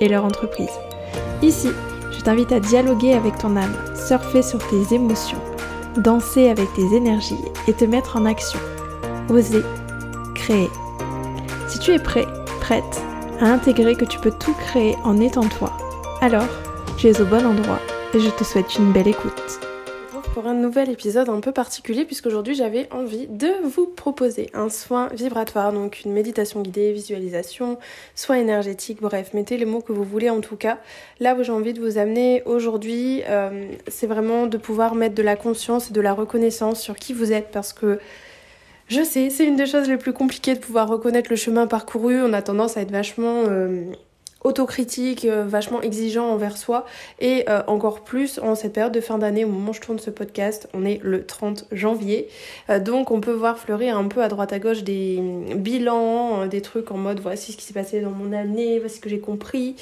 et leur entreprise. Ici, je t'invite à dialoguer avec ton âme, surfer sur tes émotions, danser avec tes énergies et te mettre en action. Oser, créer. Si tu es prêt, prête à intégrer que tu peux tout créer en étant toi, alors tu es au bon endroit et je te souhaite une belle écoute un nouvel épisode un peu particulier puisqu'aujourd'hui j'avais envie de vous proposer un soin vibratoire, donc une méditation guidée, visualisation, soin énergétique, bref, mettez les mots que vous voulez en tout cas. Là où j'ai envie de vous amener aujourd'hui, euh, c'est vraiment de pouvoir mettre de la conscience et de la reconnaissance sur qui vous êtes parce que je sais, c'est une des choses les plus compliquées de pouvoir reconnaître le chemin parcouru. On a tendance à être vachement... Euh, autocritique, euh, vachement exigeant envers soi et euh, encore plus en cette période de fin d'année au moment où je tourne ce podcast, on est le 30 janvier. Euh, donc on peut voir fleurir un peu à droite à gauche des bilans, des trucs en mode voici ce qui s'est passé dans mon année, voici ce que j'ai compris.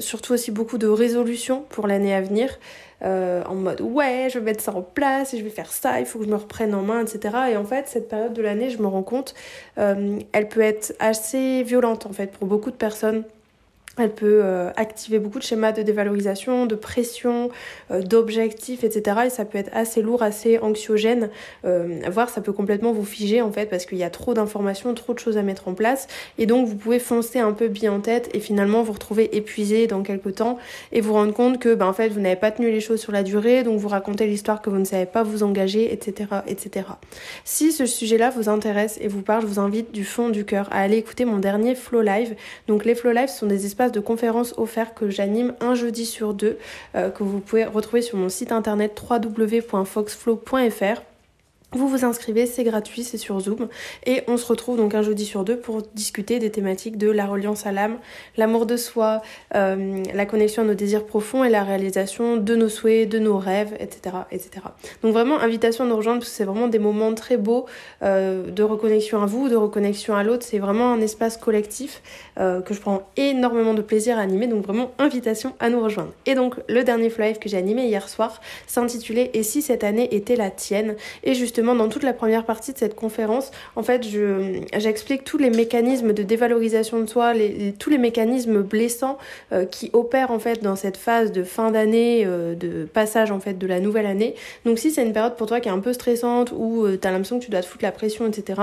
surtout aussi beaucoup de résolutions pour l'année à venir. en mode ouais je vais mettre ça en place et je vais faire ça, il faut que je me reprenne en main, etc. Et en fait cette période de l'année je me rends compte, elle peut être assez violente en fait pour beaucoup de personnes elle peut euh, activer beaucoup de schémas de dévalorisation, de pression, euh, d'objectifs, etc. Et ça peut être assez lourd, assez anxiogène. Euh, voire ça peut complètement vous figer en fait parce qu'il y a trop d'informations, trop de choses à mettre en place. Et donc vous pouvez foncer un peu bien en tête et finalement vous retrouver épuisé dans quelques temps et vous rendre compte que ben, en fait vous n'avez pas tenu les choses sur la durée, donc vous racontez l'histoire que vous ne savez pas vous engager, etc. etc. Si ce sujet-là vous intéresse et vous parle, je vous invite du fond du cœur à aller écouter mon dernier Flow Live. Donc les Flow Live sont des espaces de conférences offerts que j'anime un jeudi sur deux, euh, que vous pouvez retrouver sur mon site internet www.foxflow.fr. Vous vous inscrivez, c'est gratuit, c'est sur Zoom et on se retrouve donc un jeudi sur deux pour discuter des thématiques de la reliance à l'âme, l'amour de soi, euh, la connexion à nos désirs profonds et la réalisation de nos souhaits, de nos rêves, etc. etc. Donc vraiment invitation à nous rejoindre parce que c'est vraiment des moments très beaux euh, de reconnexion à vous, de reconnexion à l'autre. C'est vraiment un espace collectif euh, que je prends énormément de plaisir à animer. Donc vraiment invitation à nous rejoindre. Et donc le dernier live que j'ai animé hier soir s'intitulait Et si cette année était la tienne? Et dans toute la première partie de cette conférence, en fait, j'explique tous les mécanismes de dévalorisation de soi, tous les mécanismes blessants euh, qui opèrent en fait dans cette phase de fin d'année, euh, de passage en fait de la nouvelle année. Donc si c'est une période pour toi qui est un peu stressante ou euh, tu as l'impression que tu dois te foutre la pression, etc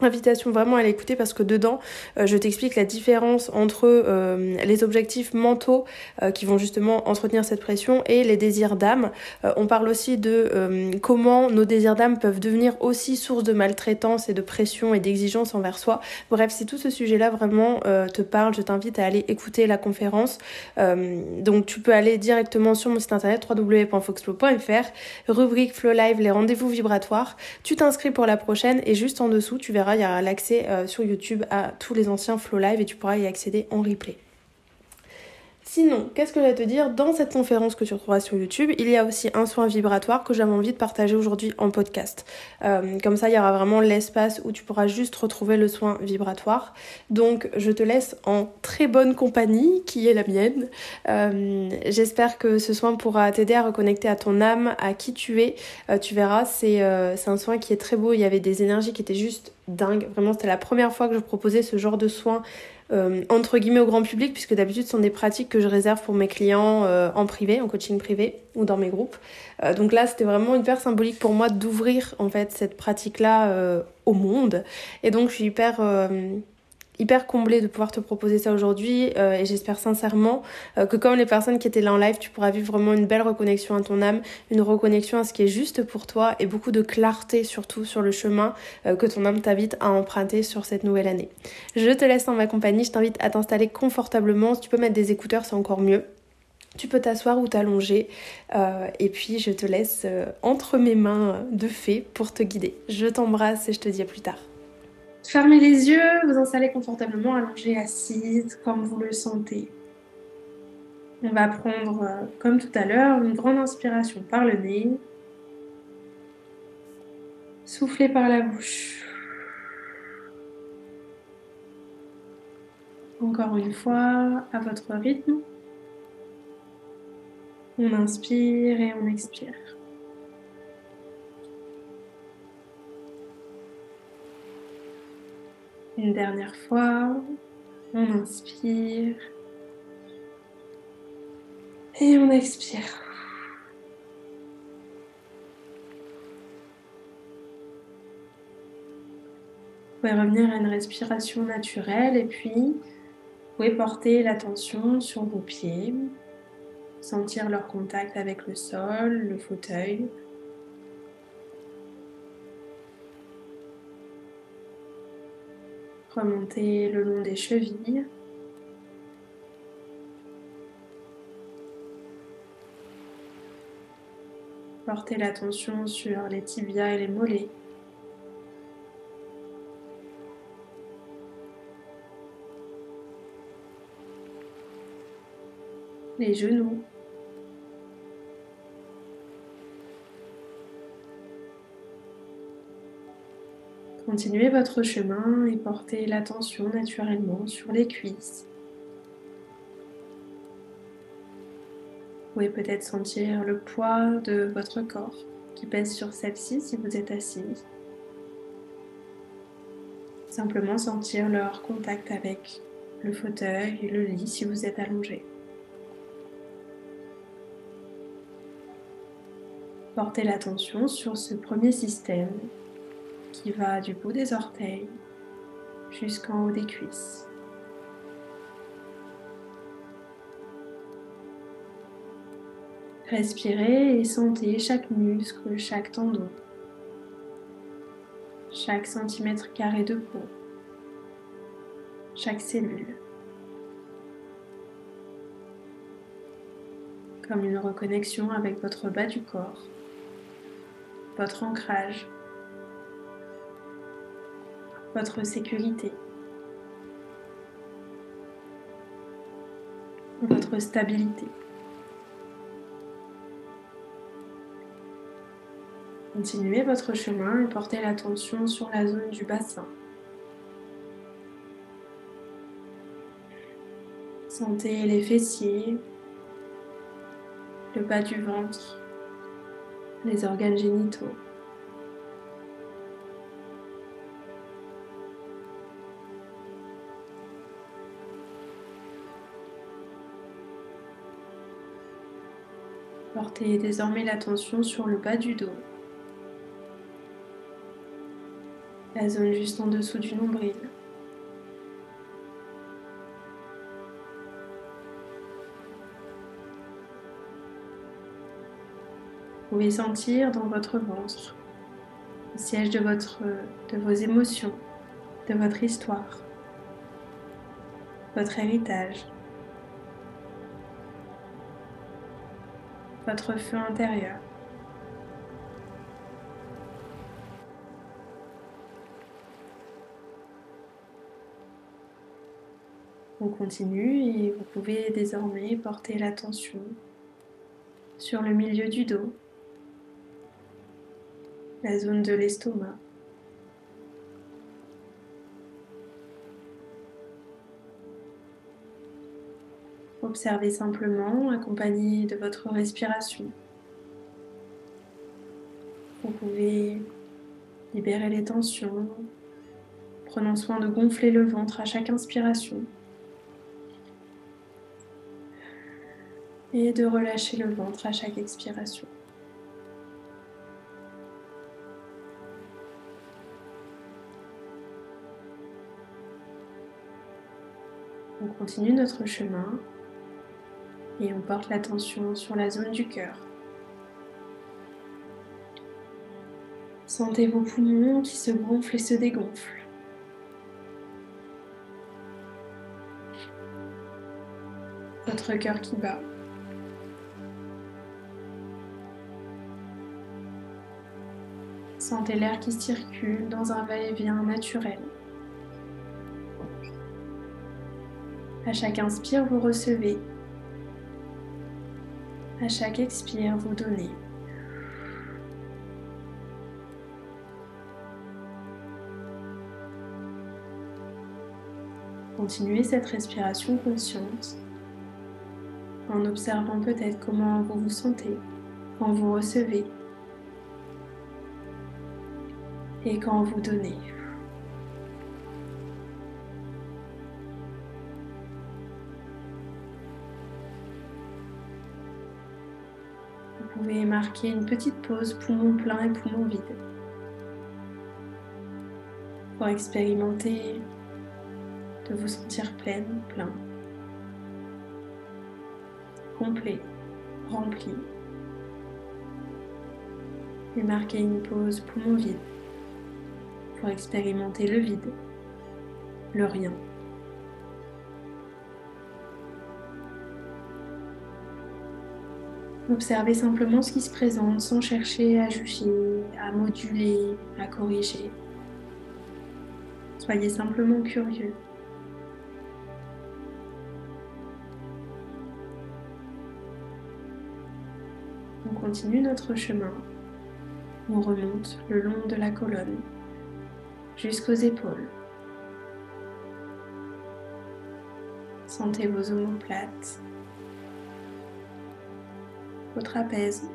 Invitation vraiment à l'écouter parce que dedans, euh, je t'explique la différence entre euh, les objectifs mentaux euh, qui vont justement entretenir cette pression et les désirs d'âme. on parle aussi de comment nos désirs d'âme peuvent devenir aussi source de maltraitance et de pression et d'exigence envers soi. Bref, si tout ce sujet-là vraiment te parle, je t'invite à aller écouter la conférence. donc tu peux aller directement sur mon site internet www.foxflow.fr, rubrique Flow Live, les rendez-vous vibratoires. Tu t'inscris pour la prochaine et juste en dessous, tu verras il y a l'accès euh, sur YouTube à tous les anciens Flow Live et tu pourras y accéder en replay. Sinon, qu'est-ce que je vais te dire Dans cette conférence que tu retrouveras sur YouTube, il y a aussi un soin vibratoire que j'avais envie de partager aujourd'hui en podcast. Euh, comme ça, il y aura vraiment l'espace où tu pourras juste retrouver le soin vibratoire. Donc, je te laisse en très bonne compagnie, qui est la mienne. Euh, j'espère que ce soin pourra t'aider à reconnecter à ton âme, à qui tu es. tu verras, c'est un soin qui est très beau. Il y avait des énergies qui étaient juste dingue. Vraiment, c'était la première fois que je proposais ce genre de soins euh, entre guillemets au grand public, puisque d'habitude, ce sont des pratiques que je réserve pour mes clients euh, en privé, en coaching privé ou dans mes groupes. Euh, donc là, c'était vraiment hyper symbolique pour moi d'ouvrir en fait cette pratique-là au monde. Et donc, je suis hyper hyper comblée de pouvoir te proposer ça aujourd'hui euh, et j'espère sincèrement euh, que comme les personnes qui étaient là en live, tu pourras vivre vraiment une belle reconnexion à ton âme, une reconnexion à ce qui est juste pour toi et beaucoup de clarté surtout sur le chemin euh, que ton âme t'invite à emprunter sur cette nouvelle année. Je te laisse en ma compagnie, je t'invite à t'installer confortablement, si tu peux mettre des écouteurs c'est encore mieux. Tu peux t'asseoir ou t'allonger et puis je te laisse entre mes mains de fée pour te guider. Je t'embrasse et je te dis à plus tard. Fermez les yeux, vous installez confortablement allongé, assise, comme vous le sentez. On va prendre, euh, comme tout à l'heure, une grande inspiration par le nez. Soufflez par la bouche. Encore une fois, à votre rythme. On inspire et on expire. Une dernière fois, on inspire et on expire. Vous pouvez revenir à une respiration naturelle et puis vous pouvez porter l'attention sur vos pieds, sentir leur contact avec le sol, le fauteuil. Remonter le long des chevilles. Portez l'attention sur les tibias et les mollets. Les genoux. Continuez votre chemin et portez l'attention naturellement sur les cuisses. Vous pouvez peut-être sentir le poids de votre corps qui pèse sur celle-ci si vous êtes assis. Simplement sentir leur contact avec le fauteuil et le lit si vous êtes allongé. Portez l'attention sur ce premier système qui va du bout des orteils jusqu'en haut des cuisses. Respirez et sentez chaque muscle, chaque tendon, chaque centimètre carré de peau, chaque cellule. Comme une reconnexion avec votre bas du corps, votre ancrage, votre sécurité, votre stabilité. Continuez votre chemin et portez l'attention sur la zone du bassin. Sentez les fessiers, le bas du ventre, les organes génitaux. Portez désormais l'attention sur le bas du dos. la zone juste en dessous du nombril. Vous pouvez sentir dans votre ventre le siège de, votre, de vos émotions, de votre histoire, votre héritage, votre feu intérieur. On continue et vous pouvez désormais porter l'attention sur le milieu du dos, la zone de l'estomac. Observez simplement, accompagné de votre respiration. Vous pouvez libérer les tensions, prenant soin de gonfler le ventre à chaque inspiration. et de relâcher le ventre à chaque expiration. On continue notre chemin et on porte l'attention sur la zone du cœur. Sentez vos poumons qui se gonflent et se dégonflent. Votre cœur qui bat. Sentez l'air qui circule dans un va-et-vient naturel. À chaque inspire, vous recevez à chaque expire, vous donnez. Continuez cette respiration consciente en observant peut-être comment vous vous sentez quand vous recevez et quand vous donnez. Pouvez marquer une petite pause poumon plein et poumon vide pour expérimenter de vous sentir pleine, plein, complet, rempli. Et marquer une pause poumon vide pour expérimenter le vide, le rien. Observez simplement ce qui se présente sans chercher à juger, à moduler, à corriger. Soyez simplement curieux. On continue notre chemin. On remonte le long de la colonne jusqu'aux épaules. Sentez vos omoplates au trapèze.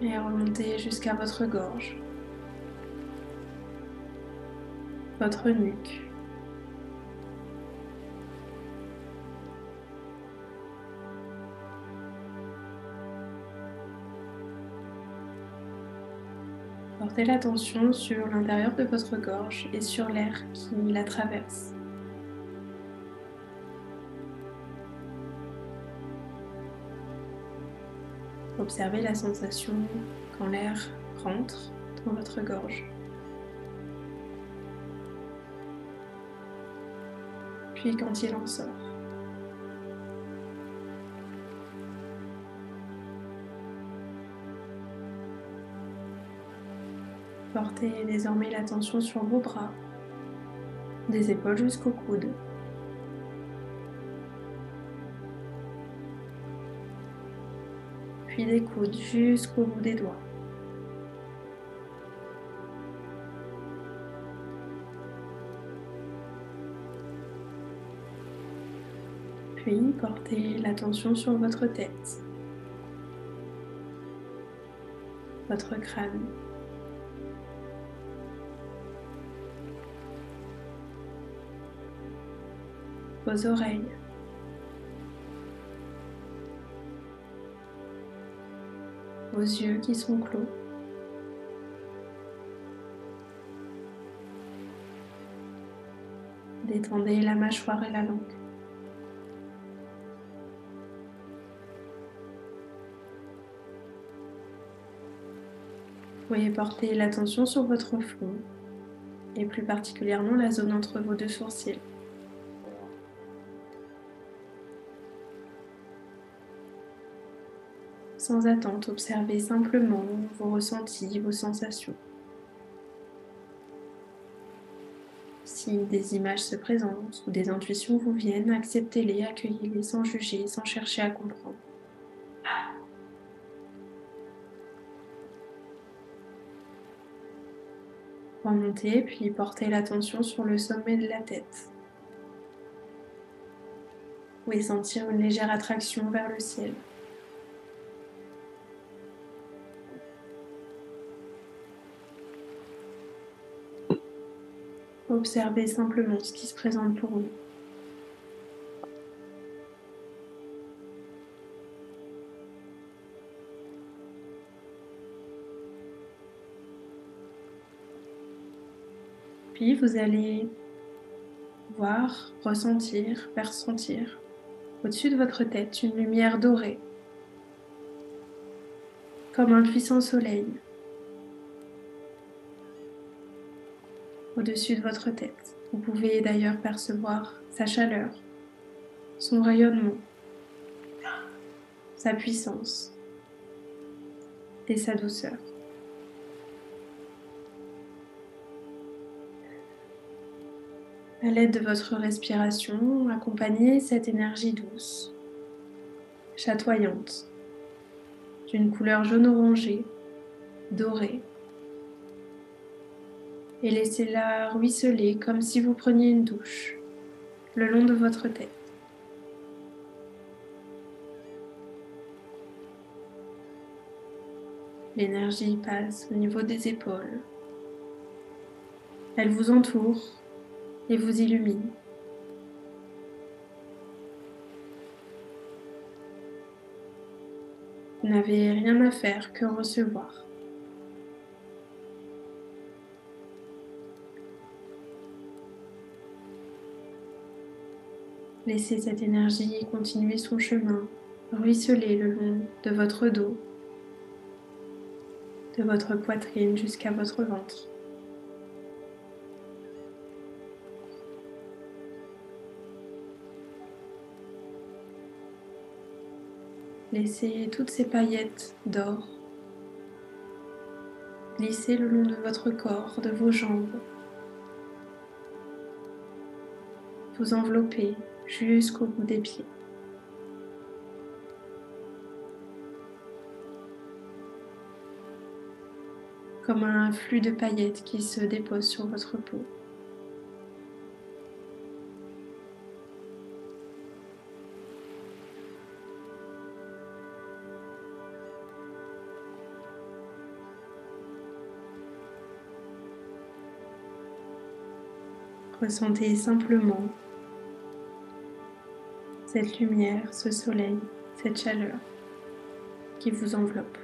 Et remontez jusqu'à votre gorge, votre nuque. Portez l'attention sur l'intérieur de votre gorge et sur l'air qui la traverse. Observez la sensation quand l'air rentre dans votre gorge. Puis quand il en sort. Portez désormais l'attention sur vos bras, des épaules jusqu'au coude. Puis des coudes jusqu'au bout des doigts. Puis portez l'attention sur votre tête, votre crâne. vos oreilles. Vos yeux qui sont clos. Détendez la mâchoire et la langue. Vous pouvez porter l'attention sur votre front et plus particulièrement la zone entre vos deux sourcils. Sans attente, observez simplement vos ressentis, vos sensations. Si des images se présentent ou des intuitions vous viennent, acceptez-les, accueillez-les sans juger, sans chercher à comprendre. Remontez puis portez l'attention sur le sommet de la tête. Vous pouvez sentir une légère attraction vers le ciel. Observez simplement ce qui se présente pour vous. Puis vous allez voir, ressentir, persentir au-dessus de votre tête une lumière dorée, comme un puissant soleil au-dessus de votre tête. Vous pouvez d'ailleurs percevoir sa chaleur, son rayonnement, sa puissance et sa douceur. À l'aide de votre respiration, accompagnez cette énergie douce, chatoyante, d'une couleur jaune-orangé, dorée, et laissez-la ruisseler comme si vous preniez une douche le long de votre tête. L'énergie passe au niveau des épaules. Elle vous entoure et vous illumine. Vous n'avez rien à faire que recevoir. Laissez cette énergie continuer son chemin, ruisseler le long de votre dos, de votre poitrine jusqu'à votre ventre. Laissez toutes ces paillettes d'or glisser le long de votre corps, de vos jambes, vous envelopper jusqu'au bout des pieds. Comme un flux de paillettes qui se dépose sur votre peau. Ressentez simplement cette lumière, ce soleil, cette chaleur qui vous enveloppe.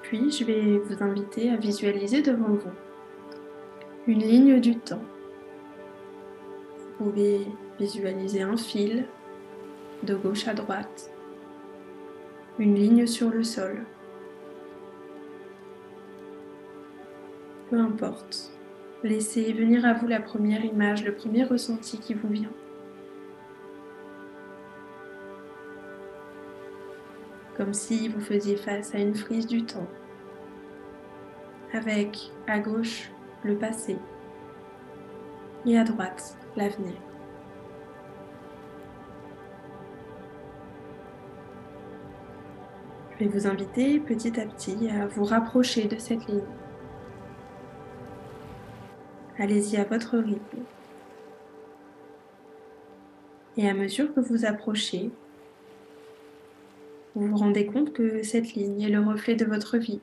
Puis je vais vous inviter à visualiser devant vous une ligne du temps. Vous pouvez visualiser un fil de gauche à droite une ligne sur le sol. Peu importe, laissez venir à vous la première image, le premier ressenti qui vous vient. Comme si vous faisiez face à une frise du temps, avec à gauche le passé et à droite l'avenir. Je vais vous inviter petit à petit à vous rapprocher de cette ligne. Allez-y à votre rythme. Et à mesure que vous approchez, vous vous rendez compte que cette ligne est le reflet de votre vie.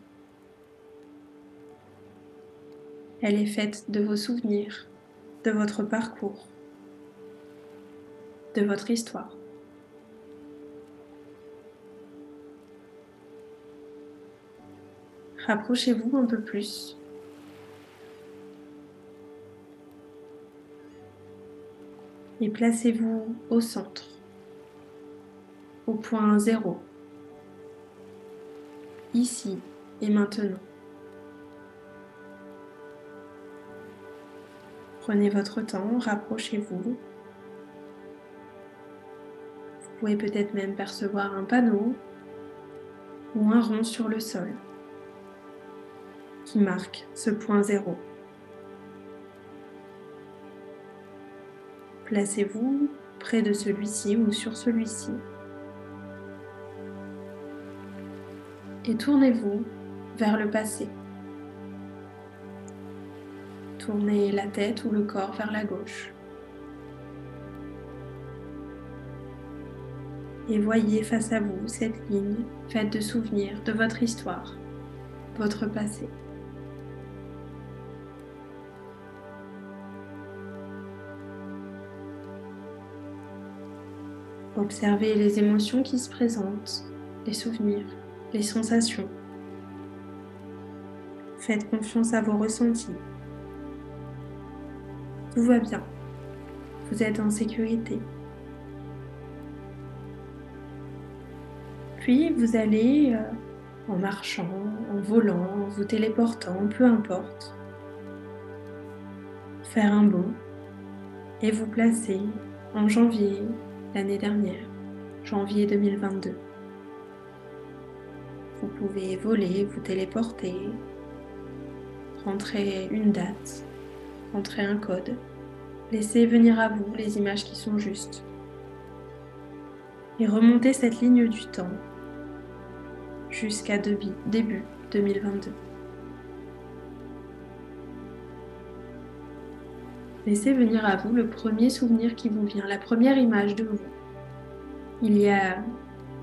Elle est faite de vos souvenirs, de votre parcours, de votre histoire. Rapprochez-vous un peu plus. Et placez-vous au centre, au point zéro, ici et maintenant. Prenez votre temps, rapprochez-vous. Vous pouvez peut-être même percevoir un panneau ou un rond sur le sol qui marque ce point zéro. Placez-vous près de celui-ci ou sur celui-ci. Et tournez-vous vers le passé. Tournez la tête ou le corps vers la gauche. Et voyez face à vous cette ligne faite de souvenirs de votre histoire, votre passé. Observez les émotions qui se présentent, les souvenirs, les sensations. Faites confiance à vos ressentis. Tout va bien. Vous êtes en sécurité. Puis vous allez, euh, en marchant, en volant, en vous téléportant, peu importe, faire un bond et vous placer en janvier l'année dernière, janvier 2022. Vous pouvez voler, vous téléporter, rentrer une date, rentrer un code. Laissez venir à vous les images qui sont justes. Et remontez cette ligne du temps jusqu'à début 2022. Laissez venir à vous le premier souvenir qui vous vient, la première image de vous. Il y a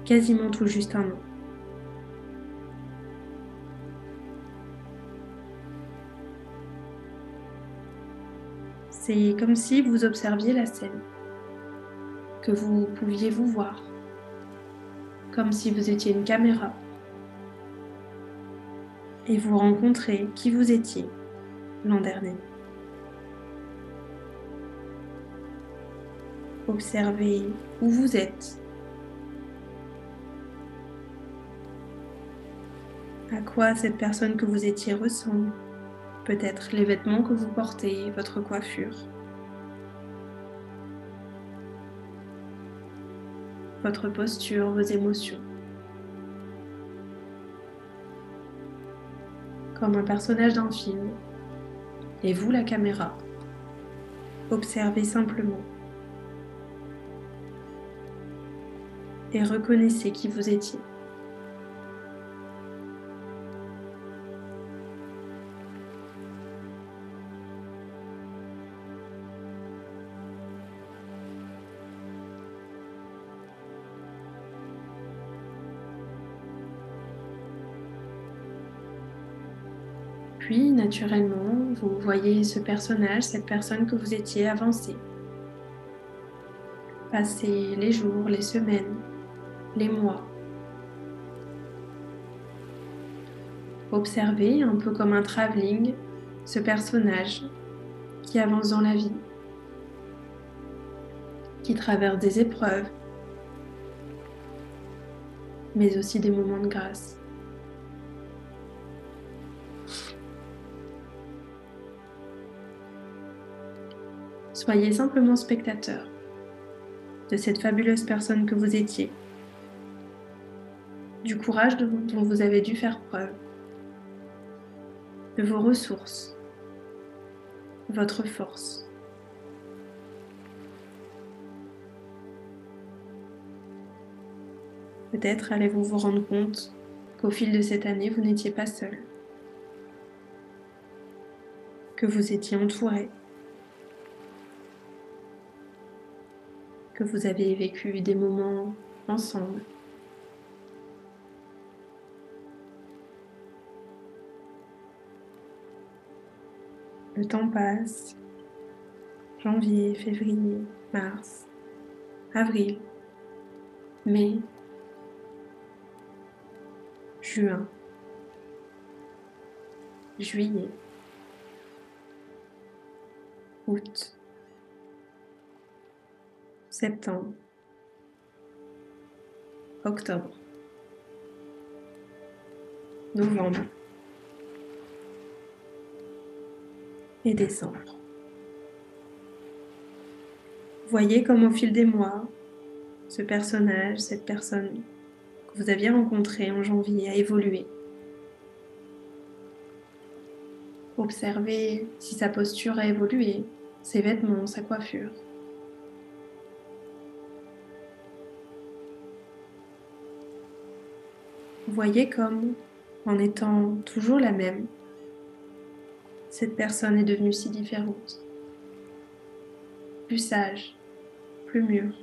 quasiment tout juste un an. C'est comme si vous observiez la scène, que vous pouviez vous voir, comme si vous étiez une caméra, et vous rencontrez qui vous étiez l'an dernier. Observez où vous êtes, à quoi cette personne que vous étiez ressemble peut-être les vêtements que vous portez, votre coiffure. Votre posture, vos émotions. Comme un personnage d'un film. Et vous, la caméra. Observez simplement. Et reconnaissez qui vous étiez. Puis, naturellement, vous voyez ce personnage, cette personne que vous étiez avancé. Passer les jours, les semaines, les mois. Observez un peu comme un travelling ce personnage qui avance dans la vie, qui traverse des épreuves, mais aussi des moments de grâce. Soyez simplement spectateur de cette fabuleuse personne que vous étiez, du courage dont vous avez dû faire preuve, de vos ressources, votre force. Peut-être allez-vous vous rendre compte qu'au fil de cette année, vous n'étiez pas seul, que vous étiez entouré que vous avez vécu des moments ensemble. Le temps passe. Janvier, février, mars, avril, mai, juin, juillet, août septembre, octobre, novembre et décembre. Voyez comme au fil des mois, ce personnage, cette personne que vous aviez rencontrée en janvier a évolué. Observez si sa posture a évolué, ses vêtements, sa coiffure. voyez comme, en étant toujours la même, cette personne est devenue si différente, plus sage, plus mûre.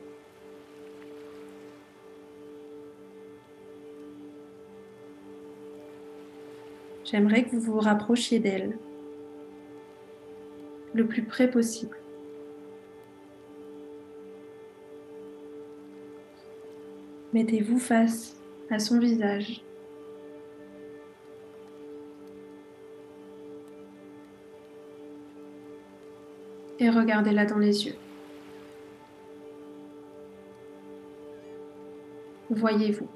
J'aimerais que vous vous rapprochiez d'elle le plus près possible. Mettez-vous face à son visage. Et regardez-la dans les yeux. Voyez-vous.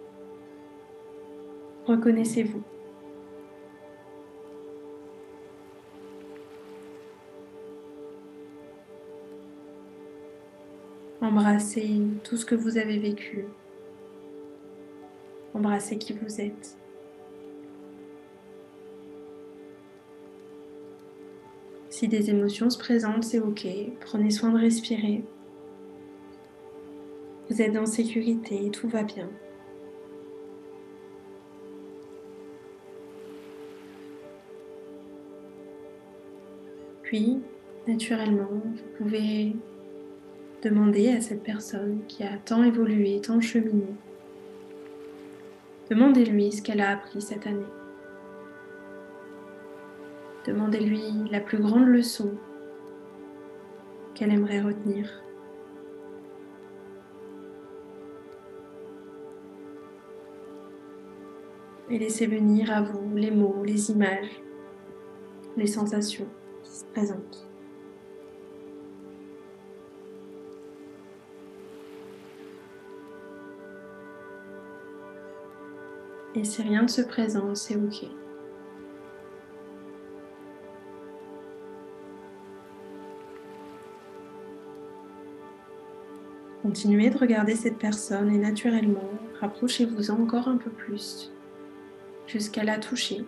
Reconnaissez-vous. Embrassez tout ce que vous avez vécu, Embrassez qui vous êtes Si des émotions se présentent, c'est ok. Prenez soin de respirer. Vous êtes en sécurité, tout va bien. Puis, naturellement, vous pouvez demander à cette personne qui a tant évolué, tant cheminé, demandez-lui ce qu'elle a appris cette année. Demandez-lui la plus grande leçon qu'elle aimerait retenir. Et laissez venir à vous les mots, les images, les sensations qui se présentent. Et si rien ne se présente, c'est OK. Continuez de regarder cette personne et naturellement, rapprochez-vous encore un peu plus jusqu'à la toucher,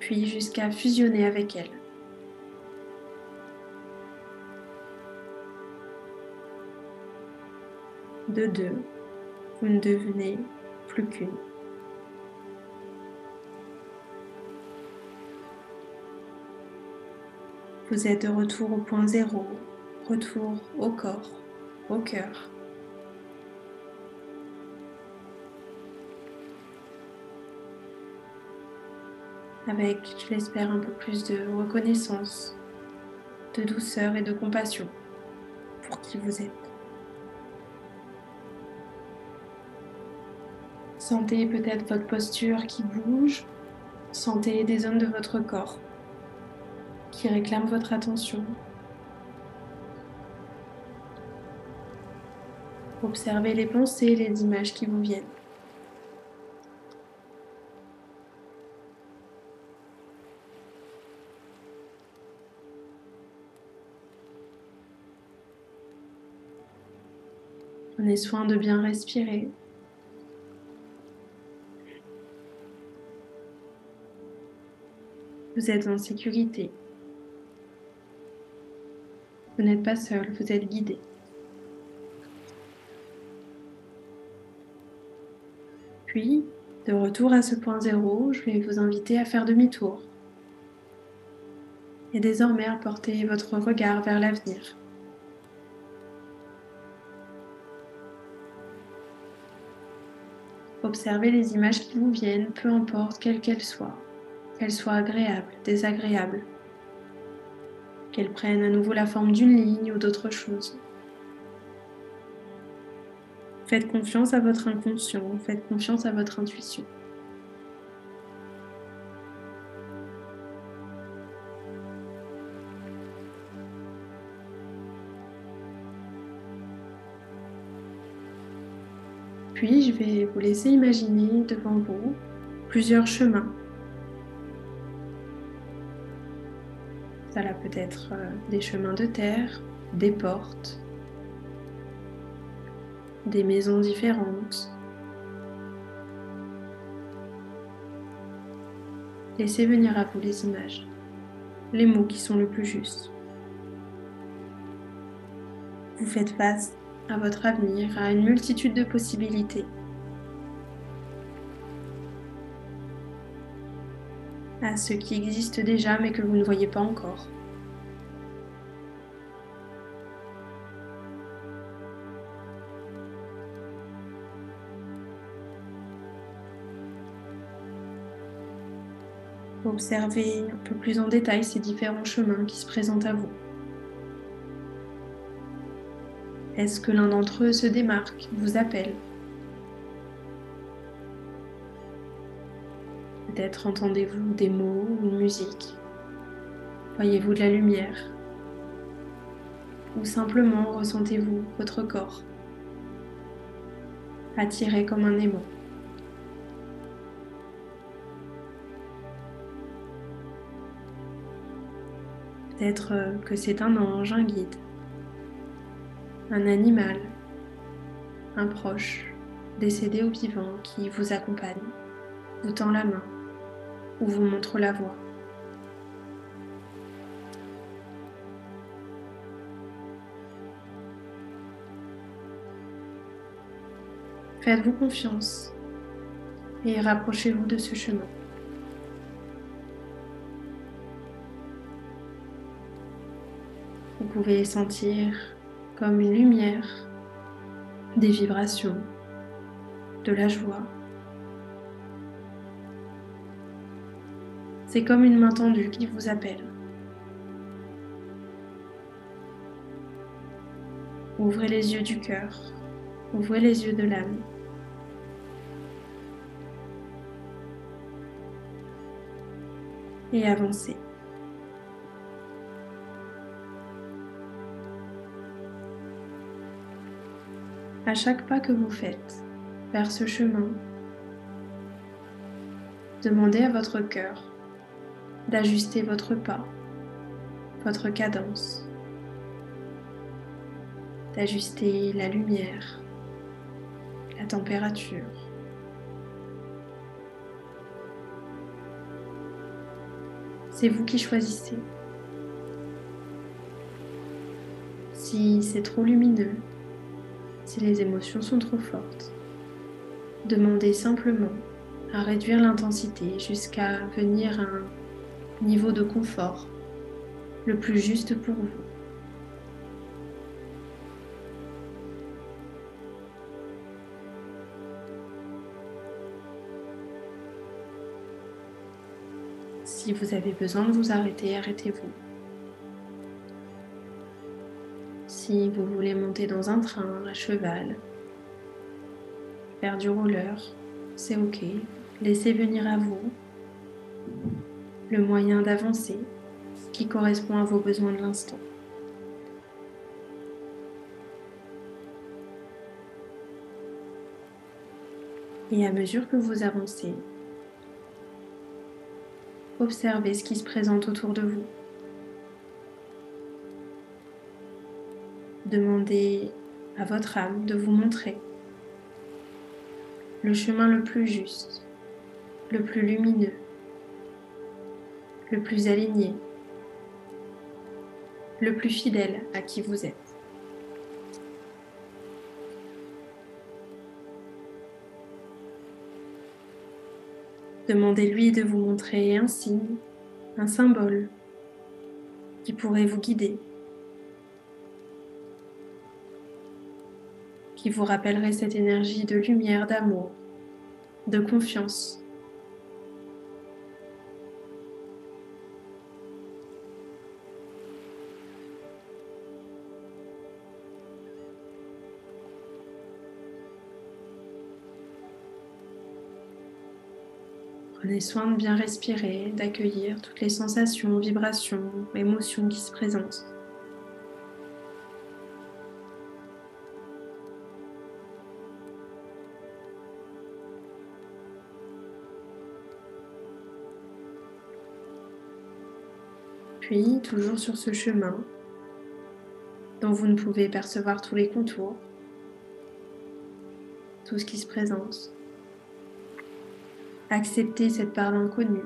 puis jusqu'à fusionner avec elle. De deux, vous ne devenez plus qu'une. Vous êtes de retour au point zéro, retour au corps, au cœur. Avec, je l'espère, un peu plus de reconnaissance, de douceur et de compassion pour qui vous êtes. Sentez peut-être votre posture qui bouge, sentez des zones de votre corps qui réclament votre attention, Observez les pensées, les images qui vous viennent. Prenez soin de bien respirer. Vous êtes en sécurité. Vous n'êtes pas seul, vous êtes guidé. De retour à ce point zéro, je vais vous inviter à faire demi-tour. Et désormais à porter votre regard vers l'avenir. Observez les images qui vous viennent, peu importe quelles qu'elles soient, qu'elles soient agréables, désagréables, qu'elles prennent à nouveau la forme d'une ligne ou d'autre chose. Faites confiance à votre inconscient, faites confiance à votre intuition. Puis je vais vous laisser imaginer devant vous plusieurs chemins. Ça peut être euh, des chemins de terre, des portes, des maisons différentes. Laissez venir à vous les images, les mots qui sont le plus justes. Vous faites face à votre avenir, à une multitude de possibilités. à ce qui existe déjà mais que vous ne voyez pas encore. Observez un peu plus en détail ces différents chemins qui se présentent à vous. Est-ce que l'un d'entre eux se démarque, vous appelle? Peut-être entendez-vous des mots ou une musique. Voyez-vous de la lumière? Ou simplement ressentez-vous votre corps attiré comme un aimant peut-être euh, que c'est un ange, un guide, un animal, un proche, décédé ou vivant, qui vous accompagne, vous tend la main ou vous montre la voie. Faites-vous confiance et rapprochez-vous de ce chemin. Pouvez sentir comme une lumière, des vibrations, de la joie. C'est comme une main tendue qui vous appelle. Ouvrez les yeux du cœur, ouvrez les yeux de l'âme. Et avancez. À chaque pas que vous faites vers ce chemin, demandez à votre cœur d'ajuster votre pas, votre cadence, d'ajuster la lumière, la température. C'est vous qui choisissez. Si c'est trop lumineux, si les émotions sont trop fortes, demandez simplement à réduire l'intensité jusqu'à venir à un niveau de confort le plus juste pour vous. Si vous avez besoin de vous arrêter, arrêtez-vous. Si vous voulez monter dans un train, à cheval, faire du roller, c'est ok. Laissez venir à vous le moyen d'avancer qui correspond à vos besoins de l'instant. Et à mesure que vous avancez, observez ce qui se présente autour de vous. Demandez à votre âme de vous montrer le chemin le plus juste, le plus lumineux, le plus aligné, le plus fidèle à qui vous êtes. Demandez-lui de vous montrer un signe, un symbole qui pourrait vous guider, qui vous rappellerait cette énergie de lumière, d'amour, de confiance Prenez soin de bien respirer, d'accueillir toutes les sensations, vibrations, émotions qui se présentent. Toujours sur ce chemin, dont vous ne pouvez percevoir tous les contours, tout ce qui se présente, Acceptez cette part d'inconnu.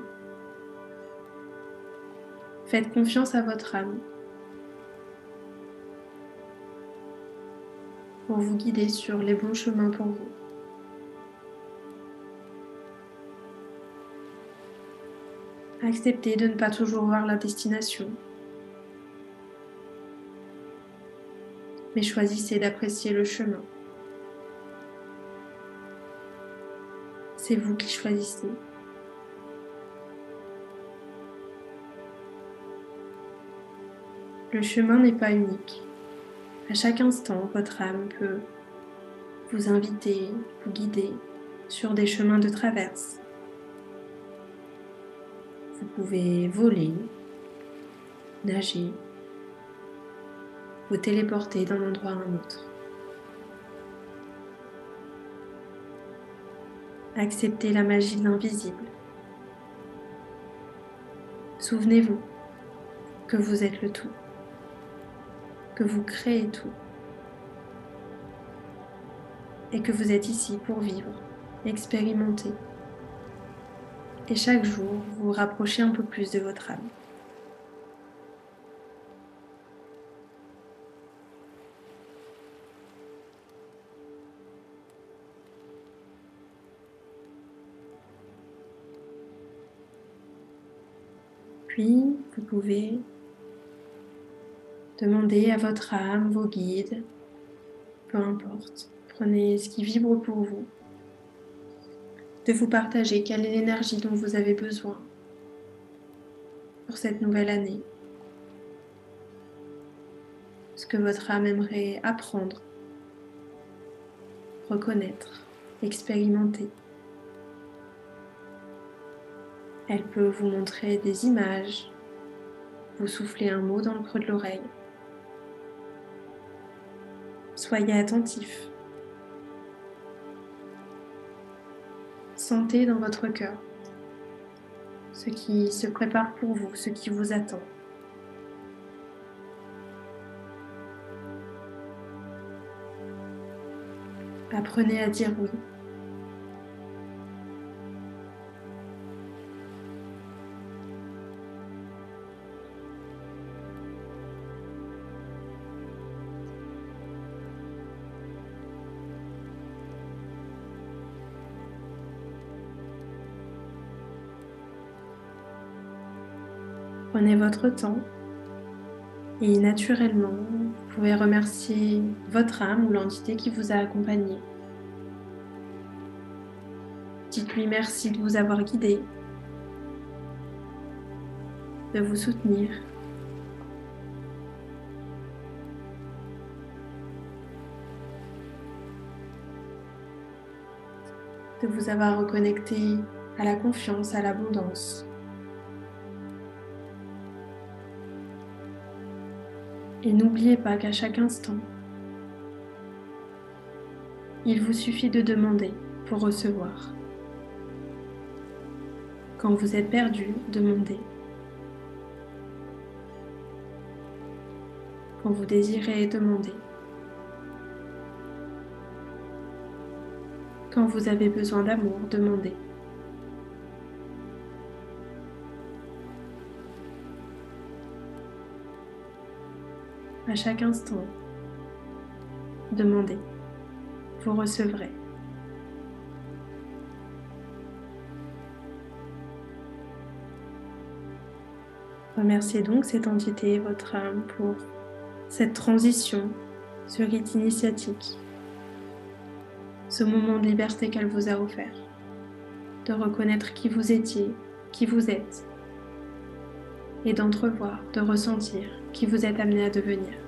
Faites confiance à votre âme pour vous guider sur les bons chemins pour vous. Acceptez de ne pas toujours voir la destination, mais choisissez d'apprécier le chemin. C'est vous qui choisissez. Le chemin n'est pas unique. À chaque instant, votre âme peut vous inviter, vous guider sur des chemins de traverse. Vous pouvez voler, nager, vous téléporter d'un endroit à un autre. Acceptez la magie de l'invisible. Souvenez-vous que vous êtes le tout, que vous créez tout et que vous êtes ici pour vivre, expérimenter et chaque jour vous, rapprochez un peu plus de votre âme. Puis, vous pouvez demander à votre âme, vos guides, peu importe, prenez ce qui vibre pour vous de vous partager quelle est l'énergie dont vous avez besoin pour cette nouvelle année, ce que votre âme aimerait apprendre, reconnaître, expérimenter. Elle peut vous montrer des images, vous souffler un mot dans le creux de l'oreille. Soyez attentif. Sentez dans votre cœur ce qui se prépare pour vous, ce qui vous attend. Apprenez à dire oui. Prenez votre temps et naturellement, vous pouvez remercier votre âme ou l'entité qui vous a accompagné. Dites-lui merci de vous avoir guidé, de vous soutenir. de vous avoir reconnecté à la confiance, à l'abondance. Et n'oubliez pas qu'à chaque instant, il vous suffit de demander pour recevoir. Quand vous êtes perdu, demandez. Quand vous désirez, demandez. Quand vous avez besoin d'amour, demandez. À chaque instant. Demandez, vous recevrez. Remerciez donc cette entité, votre âme, pour cette transition, ce rite initiatique, ce moment de liberté qu'elle vous a offert, de reconnaître qui vous étiez, qui vous êtes, et d'entrevoir, de ressentir qui vous êtes amené à devenir.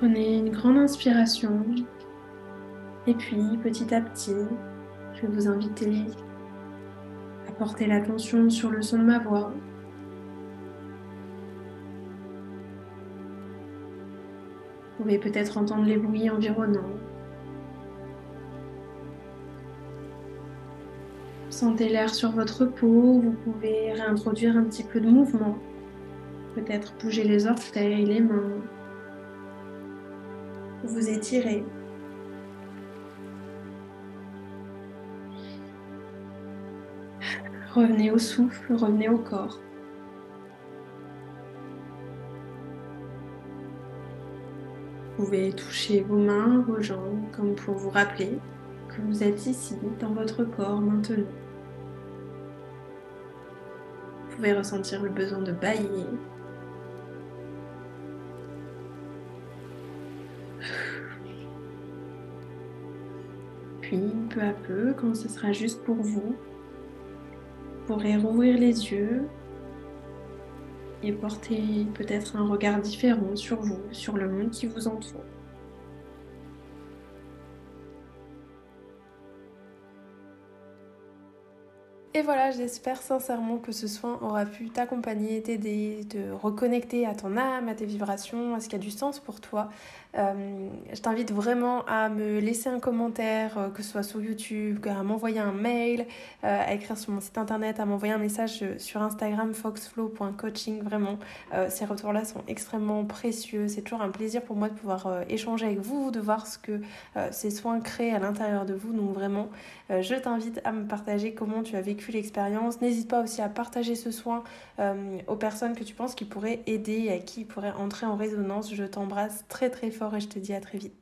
Prenez une grande inspiration et puis petit à petit, je vais vous inviter à porter l'attention sur le son de ma voix. Vous pouvez peut-être entendre les bruits environnants Sentez l'air sur votre peau, vous pouvez réintroduire un petit peu de mouvement. Peut-être bouger les orteils, les mains. Vous étirez. Revenez au souffle, revenez au corps. Vous pouvez toucher vos mains, vos jambes, comme pour vous rappeler que vous êtes ici, dans votre corps maintenant. pouvez ressentir le besoin de bailler. Peu à peu, quand ce sera juste pour vous, vous pourrez rouvrir les yeux et porter peut-être un regard différent sur vous, sur le monde qui vous entoure. Et voilà, j'espère sincèrement que ce soin aura pu t'accompagner, t'aider, te reconnecter à ton âme, à tes vibrations, à ce qui a du sens pour toi. Euh, je t'invite vraiment à me laisser un commentaire, euh, que ce soit sur YouTube, à m'envoyer un mail, euh, à écrire sur mon site internet, à m'envoyer un message sur Instagram foxflow.coaching. Vraiment, ces retours-là sont extrêmement précieux. C'est toujours un plaisir pour moi de pouvoir échanger avec vous, de voir ce que ces soins créent à l'intérieur de vous. Donc vraiment, je t'invite à me partager comment tu as vécu l'expérience. N'hésite pas aussi à partager ce soin aux personnes que tu penses qui pourraient aider et à qui pourraient entrer en résonance. Je t'embrasse très très fort et je te dis à très vite.